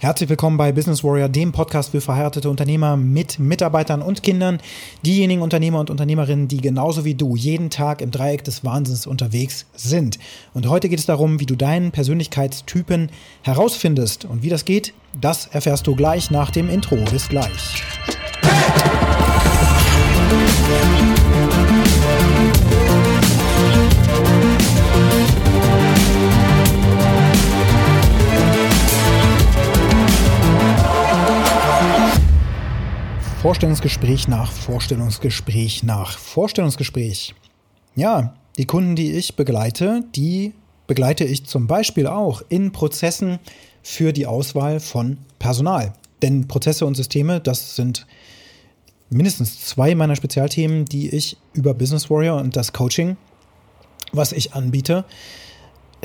Herzlich willkommen bei Business Warrior, dem Podcast für verheiratete Unternehmer mit Mitarbeitern und Kindern. Diejenigen Unternehmer und Unternehmerinnen, die genauso wie du jeden Tag im Dreieck des Wahnsinns unterwegs sind. Und heute geht es darum, wie du deinen Persönlichkeitstypen herausfindest. Und wie das geht, das erfährst du gleich nach dem Intro. Bis gleich. Vorstellungsgespräch nach Vorstellungsgespräch nach Vorstellungsgespräch. Ja, die Kunden, die ich begleite, die begleite ich zum Beispiel auch in Prozessen für die Auswahl von Personal. Denn Prozesse und Systeme, das sind mindestens zwei meiner Spezialthemen, die ich über Business Warrior und das Coaching, was ich anbiete,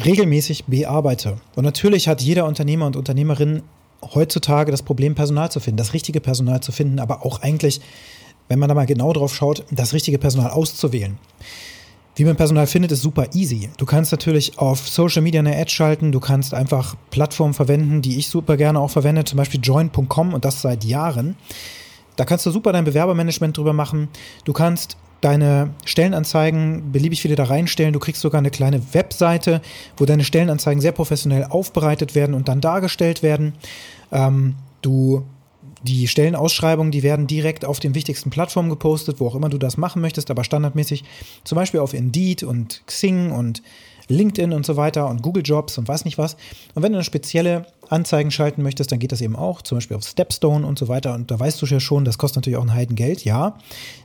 regelmäßig bearbeite. Und natürlich hat jeder Unternehmer und Unternehmerin heutzutage das Problem, Personal zu finden, das richtige Personal zu finden, aber auch eigentlich, wenn man da mal genau drauf schaut, das richtige Personal auszuwählen. Wie man Personal findet, ist super easy. Du kannst natürlich auf Social Media eine Ad schalten, du kannst einfach Plattformen verwenden, die ich super gerne auch verwende, zum Beispiel join.com und das seit Jahren. Da kannst du super dein Bewerbermanagement drüber machen. Du kannst deine Stellenanzeigen beliebig viele da reinstellen. Du kriegst sogar eine kleine Webseite, wo deine Stellenanzeigen sehr professionell aufbereitet werden und dann dargestellt werden. Ähm, du die Stellenausschreibungen, die werden direkt auf den wichtigsten Plattformen gepostet, wo auch immer du das machen möchtest, aber standardmäßig zum Beispiel auf Indeed und Xing und LinkedIn und so weiter und Google Jobs und weiß nicht was. Und wenn du spezielle Anzeigen schalten möchtest, dann geht das eben auch, zum Beispiel auf Stepstone und so weiter. Und da weißt du ja schon, das kostet natürlich auch ein Heidengeld, ja.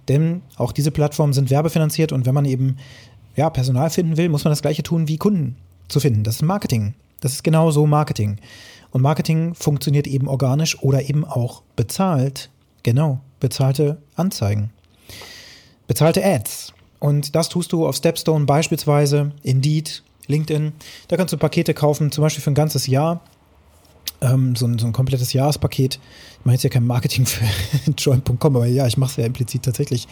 Denn auch diese Plattformen sind werbefinanziert und wenn man eben ja, Personal finden will, muss man das gleiche tun, wie Kunden zu finden. Das ist Marketing. Das ist genau so Marketing. Und Marketing funktioniert eben organisch oder eben auch bezahlt. Genau, bezahlte Anzeigen. Bezahlte Ads. Und das tust du auf Stepstone beispielsweise, Indeed, LinkedIn. Da kannst du Pakete kaufen, zum Beispiel für ein ganzes Jahr. Ähm, so, ein, so ein komplettes Jahrespaket. Ich mache jetzt ja kein Marketing für Join.com, aber ja, ich mache es ja implizit tatsächlich.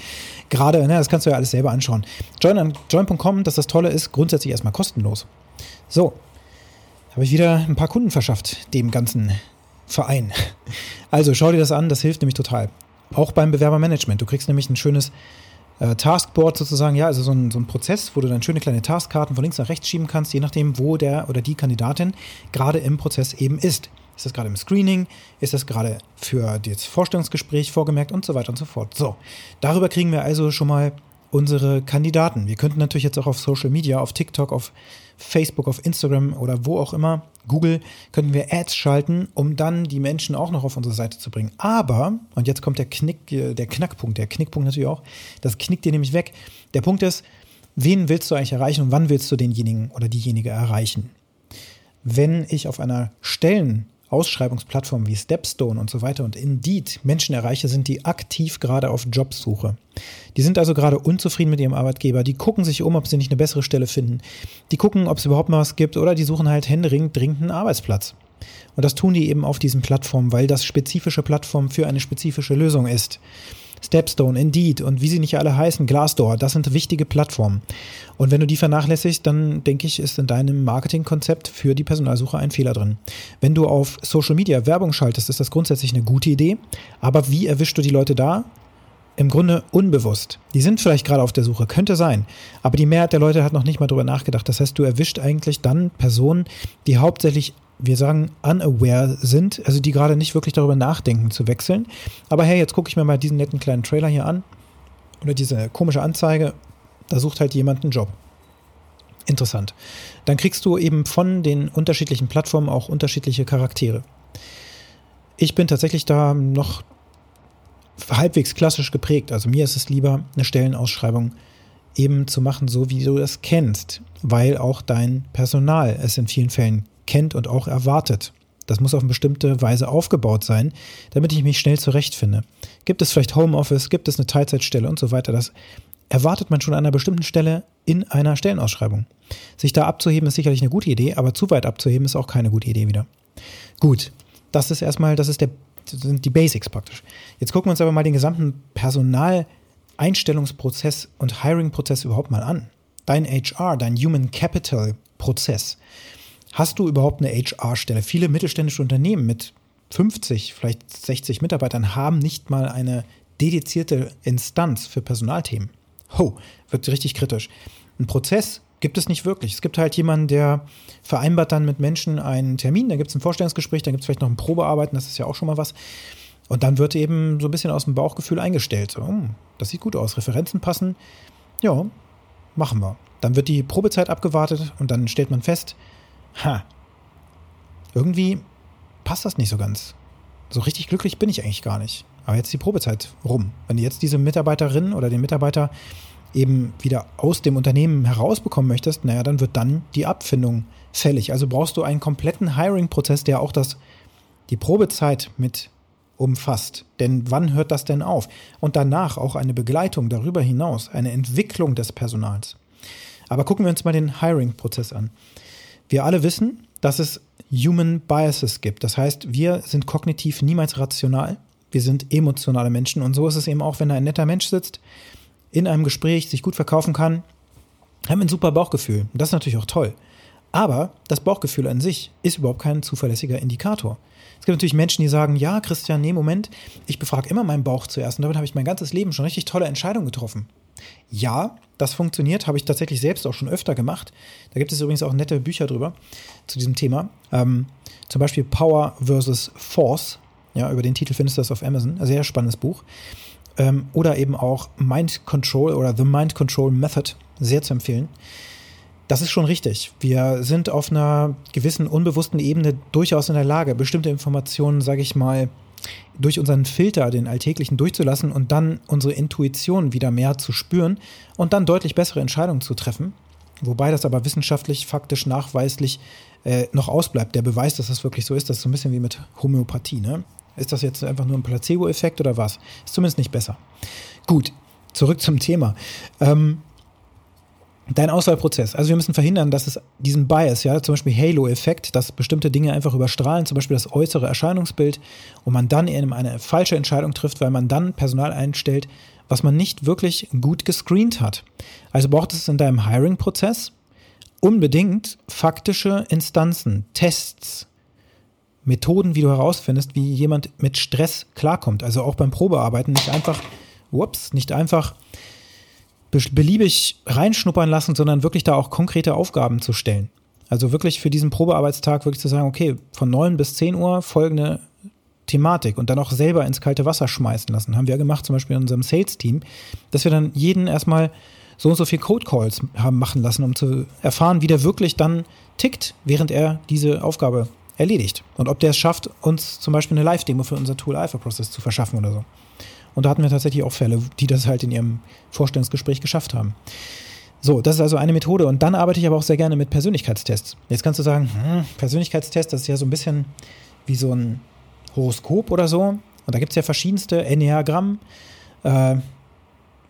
Gerade, ne, das kannst du ja alles selber anschauen. Join, Join.com, dass das Tolle ist, grundsätzlich erstmal kostenlos. So, habe ich wieder ein paar Kunden verschafft, dem ganzen Verein. Also schau dir das an, das hilft nämlich total. Auch beim Bewerbermanagement. Du kriegst nämlich ein schönes äh, Taskboard sozusagen, ja, also so ein, so ein Prozess, wo du dann schöne kleine Taskkarten von links nach rechts schieben kannst, je nachdem, wo der oder die Kandidatin gerade im Prozess eben ist. Ist das gerade im Screening? Ist das gerade für das Vorstellungsgespräch vorgemerkt und so weiter und so fort. So, darüber kriegen wir also schon mal unsere Kandidaten. Wir könnten natürlich jetzt auch auf Social Media, auf TikTok, auf Facebook, auf Instagram oder wo auch immer, Google, könnten wir Ads schalten, um dann die Menschen auch noch auf unsere Seite zu bringen. Aber, und jetzt kommt der Knick, äh, der Knackpunkt, der Knickpunkt natürlich auch, das knickt dir nämlich weg. Der Punkt ist, wen willst du eigentlich erreichen und wann willst du denjenigen oder diejenige erreichen? Wenn ich auf einer Stellen Ausschreibungsplattformen wie Stepstone und so weiter und Indeed Menschen erreiche, sind die aktiv gerade auf Jobsuche. Die sind also gerade unzufrieden mit ihrem Arbeitgeber. Die gucken sich um, ob sie nicht eine bessere Stelle finden. Die gucken, ob es überhaupt mal was gibt oder die suchen halt händeringend dringend einen Arbeitsplatz. Und das tun die eben auf diesen Plattformen, weil das spezifische Plattform für eine spezifische Lösung ist. Stepstone, Indeed und wie sie nicht alle heißen, Glassdoor, das sind wichtige Plattformen. Und wenn du die vernachlässigst, dann denke ich, ist in deinem Marketingkonzept für die Personalsuche ein Fehler drin. Wenn du auf Social Media Werbung schaltest, ist das grundsätzlich eine gute Idee. Aber wie erwischst du die Leute da? Im Grunde unbewusst. Die sind vielleicht gerade auf der Suche, könnte sein. Aber die Mehrheit der Leute hat noch nicht mal drüber nachgedacht. Das heißt, du erwischt eigentlich dann Personen, die hauptsächlich wir sagen, unaware sind, also die gerade nicht wirklich darüber nachdenken zu wechseln. Aber hey, jetzt gucke ich mir mal diesen netten kleinen Trailer hier an oder diese komische Anzeige, da sucht halt jemand einen Job. Interessant. Dann kriegst du eben von den unterschiedlichen Plattformen auch unterschiedliche Charaktere. Ich bin tatsächlich da noch halbwegs klassisch geprägt. Also mir ist es lieber, eine Stellenausschreibung eben zu machen, so wie du das kennst, weil auch dein Personal es in vielen Fällen kennt und auch erwartet. Das muss auf eine bestimmte Weise aufgebaut sein, damit ich mich schnell zurechtfinde. Gibt es vielleicht Homeoffice, gibt es eine Teilzeitstelle und so weiter. Das erwartet man schon an einer bestimmten Stelle in einer Stellenausschreibung. Sich da abzuheben ist sicherlich eine gute Idee, aber zu weit abzuheben ist auch keine gute Idee wieder. Gut, das ist erstmal, das ist der, sind die Basics praktisch. Jetzt gucken wir uns aber mal den gesamten Personaleinstellungsprozess und Hiring-Prozess überhaupt mal an. Dein HR, dein Human Capital Prozess. Hast du überhaupt eine HR-Stelle? Viele mittelständische Unternehmen mit 50, vielleicht 60 Mitarbeitern haben nicht mal eine dedizierte Instanz für Personalthemen. Ho, wird richtig kritisch. Ein Prozess gibt es nicht wirklich. Es gibt halt jemanden, der vereinbart dann mit Menschen einen Termin, da gibt es ein Vorstellungsgespräch, dann gibt es vielleicht noch ein Probearbeiten, das ist ja auch schon mal was. Und dann wird eben so ein bisschen aus dem Bauchgefühl eingestellt. So, hm, das sieht gut aus, Referenzen passen. Ja, machen wir. Dann wird die Probezeit abgewartet und dann stellt man fest, ha, irgendwie passt das nicht so ganz. So richtig glücklich bin ich eigentlich gar nicht. Aber jetzt ist die Probezeit rum. Wenn du jetzt diese Mitarbeiterin oder den Mitarbeiter eben wieder aus dem Unternehmen herausbekommen möchtest, naja, dann wird dann die Abfindung fällig. Also brauchst du einen kompletten Hiring-Prozess, der auch das, die Probezeit mit umfasst. Denn wann hört das denn auf? Und danach auch eine Begleitung darüber hinaus, eine Entwicklung des Personals. Aber gucken wir uns mal den Hiring-Prozess an. Wir alle wissen, dass es Human Biases gibt. Das heißt, wir sind kognitiv niemals rational. Wir sind emotionale Menschen. Und so ist es eben auch, wenn da ein netter Mensch sitzt, in einem Gespräch sich gut verkaufen kann, haben ein super Bauchgefühl. Das ist natürlich auch toll. Aber das Bauchgefühl an sich ist überhaupt kein zuverlässiger Indikator. Es gibt natürlich Menschen, die sagen, ja, Christian, nee, Moment, ich befrage immer meinen Bauch zuerst und damit habe ich mein ganzes Leben schon richtig tolle Entscheidungen getroffen. Ja, das funktioniert, habe ich tatsächlich selbst auch schon öfter gemacht. Da gibt es übrigens auch nette Bücher drüber zu diesem Thema. Ähm, zum Beispiel Power versus Force. Ja, über den Titel findest du das auf Amazon. Ein sehr spannendes Buch. Ähm, oder eben auch Mind Control oder The Mind Control Method, sehr zu empfehlen. Das ist schon richtig. Wir sind auf einer gewissen unbewussten Ebene durchaus in der Lage, bestimmte Informationen, sage ich mal, durch unseren Filter, den alltäglichen, durchzulassen und dann unsere Intuition wieder mehr zu spüren und dann deutlich bessere Entscheidungen zu treffen. Wobei das aber wissenschaftlich, faktisch, nachweislich äh, noch ausbleibt. Der Beweis, dass das wirklich so ist, das ist so ein bisschen wie mit Homöopathie. Ne? Ist das jetzt einfach nur ein Placebo-Effekt oder was? Ist zumindest nicht besser. Gut, zurück zum Thema. Ähm, dein Auswahlprozess. Also wir müssen verhindern, dass es diesen Bias, ja, zum Beispiel Halo-Effekt, dass bestimmte Dinge einfach überstrahlen, zum Beispiel das äußere Erscheinungsbild und man dann eben eine falsche Entscheidung trifft, weil man dann Personal einstellt, was man nicht wirklich gut gescreent hat. Also braucht es in deinem Hiring-Prozess unbedingt faktische Instanzen, Tests, Methoden, wie du herausfindest, wie jemand mit Stress klarkommt. Also auch beim Probearbeiten nicht einfach, whoops, nicht einfach beliebig reinschnuppern lassen, sondern wirklich da auch konkrete Aufgaben zu stellen. Also wirklich für diesen Probearbeitstag wirklich zu sagen, okay, von 9 bis 10 Uhr folgende Thematik und dann auch selber ins kalte Wasser schmeißen lassen. Haben wir gemacht, zum Beispiel in unserem Sales-Team, dass wir dann jeden erstmal so und so viel Code Calls haben machen lassen, um zu erfahren, wie der wirklich dann tickt, während er diese Aufgabe erledigt. Und ob der es schafft, uns zum Beispiel eine Live-Demo für unser Tool Alpha Process zu verschaffen oder so. Und da hatten wir tatsächlich auch Fälle, die das halt in ihrem Vorstellungsgespräch geschafft haben. So, das ist also eine Methode. Und dann arbeite ich aber auch sehr gerne mit Persönlichkeitstests. Jetzt kannst du sagen, hm, Persönlichkeitstest, das ist ja so ein bisschen wie so ein Horoskop oder so. Und da gibt es ja verschiedenste Enneagramm, äh,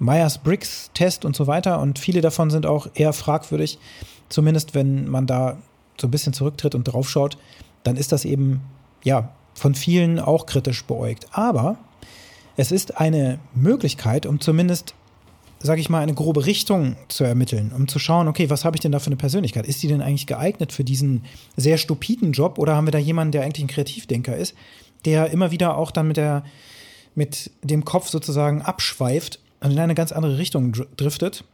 Myers-Briggs-Test und so weiter. Und viele davon sind auch eher fragwürdig. Zumindest wenn man da so ein bisschen zurücktritt und draufschaut, dann ist das eben, ja, von vielen auch kritisch beäugt. Aber es ist eine Möglichkeit, um zumindest, sage ich mal, eine grobe Richtung zu ermitteln, um zu schauen, okay, was habe ich denn da für eine Persönlichkeit? Ist die denn eigentlich geeignet für diesen sehr stupiden Job oder haben wir da jemanden, der eigentlich ein Kreativdenker ist, der immer wieder auch dann mit der mit dem Kopf sozusagen abschweift und in eine ganz andere Richtung driftet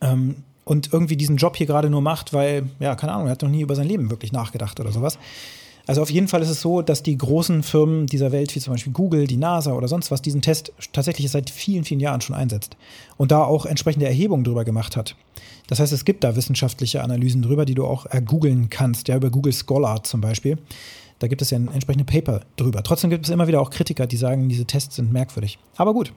ähm, und irgendwie diesen Job hier gerade nur macht, weil, ja, keine Ahnung, er hat noch nie über sein Leben wirklich nachgedacht oder sowas. Also auf jeden Fall ist es so, dass die großen Firmen dieser Welt, wie zum Beispiel Google, die NASA oder sonst was, diesen Test tatsächlich seit vielen, vielen Jahren schon einsetzt und da auch entsprechende Erhebungen drüber gemacht hat. Das heißt, es gibt da wissenschaftliche Analysen drüber, die du auch ergoogeln kannst, ja, über Google Scholar zum Beispiel. Da gibt es ja ein entsprechendes Paper drüber. Trotzdem gibt es immer wieder auch Kritiker, die sagen, diese Tests sind merkwürdig. Aber gut,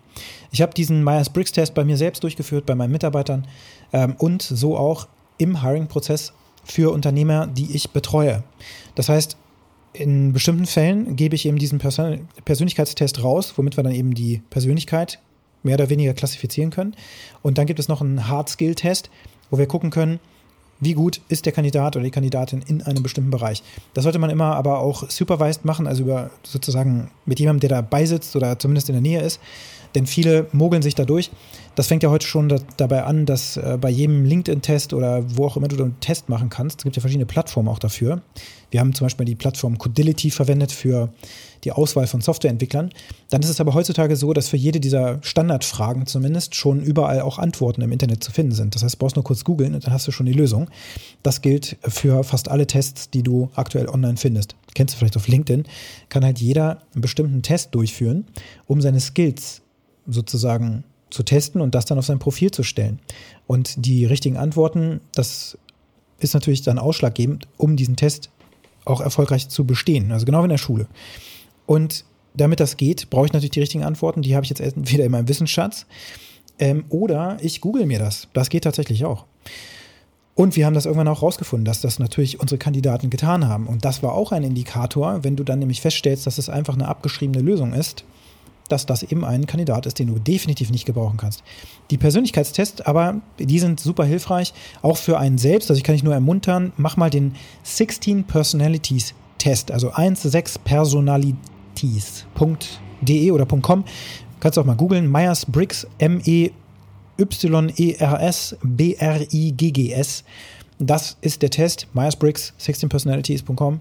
ich habe diesen Myers-Briggs-Test bei mir selbst durchgeführt, bei meinen Mitarbeitern ähm, und so auch im Hiring-Prozess für Unternehmer, die ich betreue. Das heißt, in bestimmten Fällen gebe ich eben diesen Persön Persönlichkeitstest raus, womit wir dann eben die Persönlichkeit mehr oder weniger klassifizieren können. Und dann gibt es noch einen Hard-Skill-Test, wo wir gucken können, wie gut ist der Kandidat oder die Kandidatin in einem bestimmten Bereich. Das sollte man immer aber auch supervised machen, also über sozusagen mit jemandem, der dabei sitzt oder zumindest in der Nähe ist. Denn viele mogeln sich dadurch. Das fängt ja heute schon da, dabei an, dass äh, bei jedem LinkedIn-Test oder wo auch immer du einen Test machen kannst, es gibt ja verschiedene Plattformen auch dafür. Wir haben zum Beispiel die Plattform Codility verwendet für die Auswahl von Softwareentwicklern. Dann ist es aber heutzutage so, dass für jede dieser Standardfragen zumindest schon überall auch Antworten im Internet zu finden sind. Das heißt, du brauchst nur kurz googeln und dann hast du schon die Lösung. Das gilt für fast alle Tests, die du aktuell online findest. Kennst du vielleicht auf LinkedIn, kann halt jeder einen bestimmten Test durchführen, um seine Skills sozusagen zu testen und das dann auf sein Profil zu stellen. Und die richtigen Antworten, das ist natürlich dann ausschlaggebend, um diesen Test auch erfolgreich zu bestehen. Also genau wie in der Schule. Und damit das geht, brauche ich natürlich die richtigen Antworten. Die habe ich jetzt entweder in meinem Wissensschatz ähm, oder ich google mir das. Das geht tatsächlich auch. Und wir haben das irgendwann auch rausgefunden, dass das natürlich unsere Kandidaten getan haben. Und das war auch ein Indikator, wenn du dann nämlich feststellst, dass es einfach eine abgeschriebene Lösung ist, dass das eben ein Kandidat ist, den du definitiv nicht gebrauchen kannst. Die Persönlichkeitstests, aber die sind super hilfreich, auch für einen selbst. Also ich kann dich nur ermuntern, mach mal den 16 Personalities Test, also 16 Personalities.de oder .com. Kannst du auch mal googeln. Myers-Briggs, M-E-Y-E-R-S, B-R-I-G-G-S. Das ist der Test, Myers-Briggs, 16personalities.com.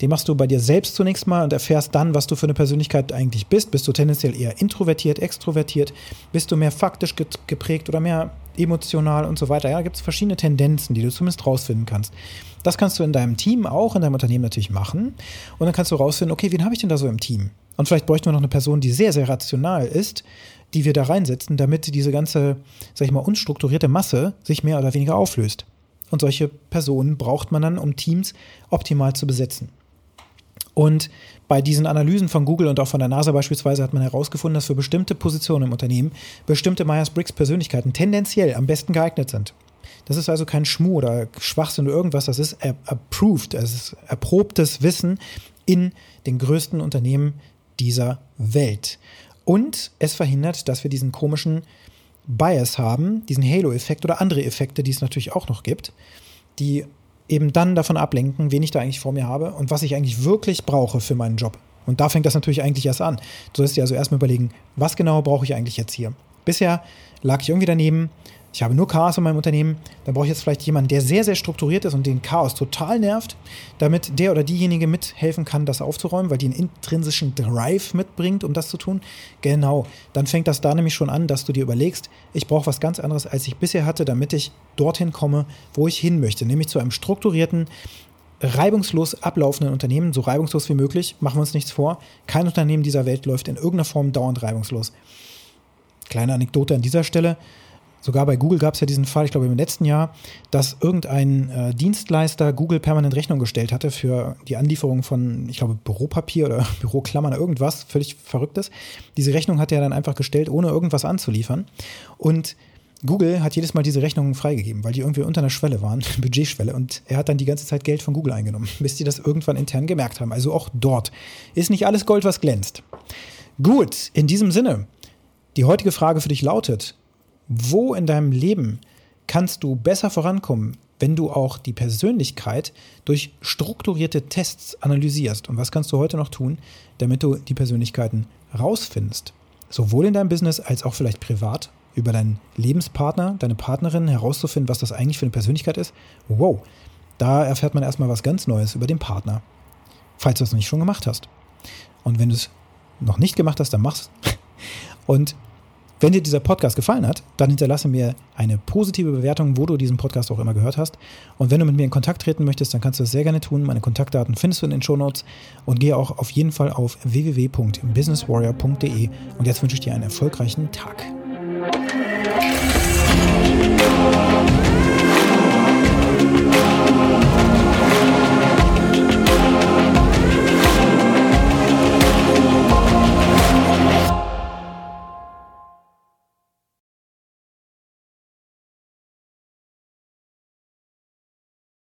Den machst du bei dir selbst zunächst mal und erfährst dann, was du für eine Persönlichkeit eigentlich bist. Bist du tendenziell eher introvertiert, extrovertiert? Bist du mehr faktisch geprägt oder mehr emotional und so weiter? Ja, da gibt es verschiedene Tendenzen, die du zumindest rausfinden kannst. Das kannst du in deinem Team auch, in deinem Unternehmen natürlich machen. Und dann kannst du rausfinden, okay, wen habe ich denn da so im Team? Und vielleicht bräuchten wir noch eine Person, die sehr, sehr rational ist, die wir da reinsetzen, damit diese ganze, sag ich mal, unstrukturierte Masse sich mehr oder weniger auflöst. Und solche Personen braucht man dann, um Teams optimal zu besetzen. Und bei diesen Analysen von Google und auch von der NASA beispielsweise hat man herausgefunden, dass für bestimmte Positionen im Unternehmen bestimmte Myers-Briggs-Persönlichkeiten tendenziell am besten geeignet sind. Das ist also kein Schmuh oder Schwachsinn oder irgendwas, das ist approved, das ist erprobtes Wissen in den größten Unternehmen dieser Welt. Und es verhindert, dass wir diesen komischen Bias haben, diesen Halo-Effekt oder andere Effekte, die es natürlich auch noch gibt, die eben dann davon ablenken, wen ich da eigentlich vor mir habe und was ich eigentlich wirklich brauche für meinen Job. Und da fängt das natürlich eigentlich erst an. Du sollst dir also erstmal überlegen, was genau brauche ich eigentlich jetzt hier? Bisher lag ich irgendwie daneben, ich habe nur Chaos in meinem Unternehmen, dann brauche ich jetzt vielleicht jemanden, der sehr, sehr strukturiert ist und den Chaos total nervt, damit der oder diejenige mithelfen kann, das aufzuräumen, weil die einen intrinsischen Drive mitbringt, um das zu tun. Genau, dann fängt das da nämlich schon an, dass du dir überlegst, ich brauche was ganz anderes, als ich bisher hatte, damit ich dorthin komme, wo ich hin möchte, nämlich zu einem strukturierten, reibungslos ablaufenden Unternehmen, so reibungslos wie möglich, machen wir uns nichts vor. Kein Unternehmen dieser Welt läuft in irgendeiner Form dauernd reibungslos. Kleine Anekdote an dieser Stelle. Sogar bei Google gab es ja diesen Fall, ich glaube im letzten Jahr, dass irgendein äh, Dienstleister Google permanent Rechnung gestellt hatte für die Anlieferung von, ich glaube, Büropapier oder Büroklammern oder irgendwas, völlig Verrücktes. Diese Rechnung hat er dann einfach gestellt, ohne irgendwas anzuliefern. Und Google hat jedes Mal diese Rechnungen freigegeben, weil die irgendwie unter einer Schwelle waren, Budgetschwelle. Und er hat dann die ganze Zeit Geld von Google eingenommen, bis die das irgendwann intern gemerkt haben. Also auch dort ist nicht alles Gold, was glänzt. Gut, in diesem Sinne, die heutige Frage für dich lautet, wo in deinem Leben kannst du besser vorankommen, wenn du auch die Persönlichkeit durch strukturierte Tests analysierst? Und was kannst du heute noch tun, damit du die Persönlichkeiten rausfindest? Sowohl in deinem Business als auch vielleicht privat über deinen Lebenspartner, deine Partnerin herauszufinden, was das eigentlich für eine Persönlichkeit ist. Wow, da erfährt man erstmal was ganz Neues über den Partner. Falls du es noch nicht schon gemacht hast. Und wenn du es noch nicht gemacht hast, dann mach's. Und wenn dir dieser Podcast gefallen hat, dann hinterlasse mir eine positive Bewertung, wo du diesen Podcast auch immer gehört hast. Und wenn du mit mir in Kontakt treten möchtest, dann kannst du das sehr gerne tun. Meine Kontaktdaten findest du in den Show Notes und gehe auch auf jeden Fall auf www.businesswarrior.de. Und jetzt wünsche ich dir einen erfolgreichen Tag.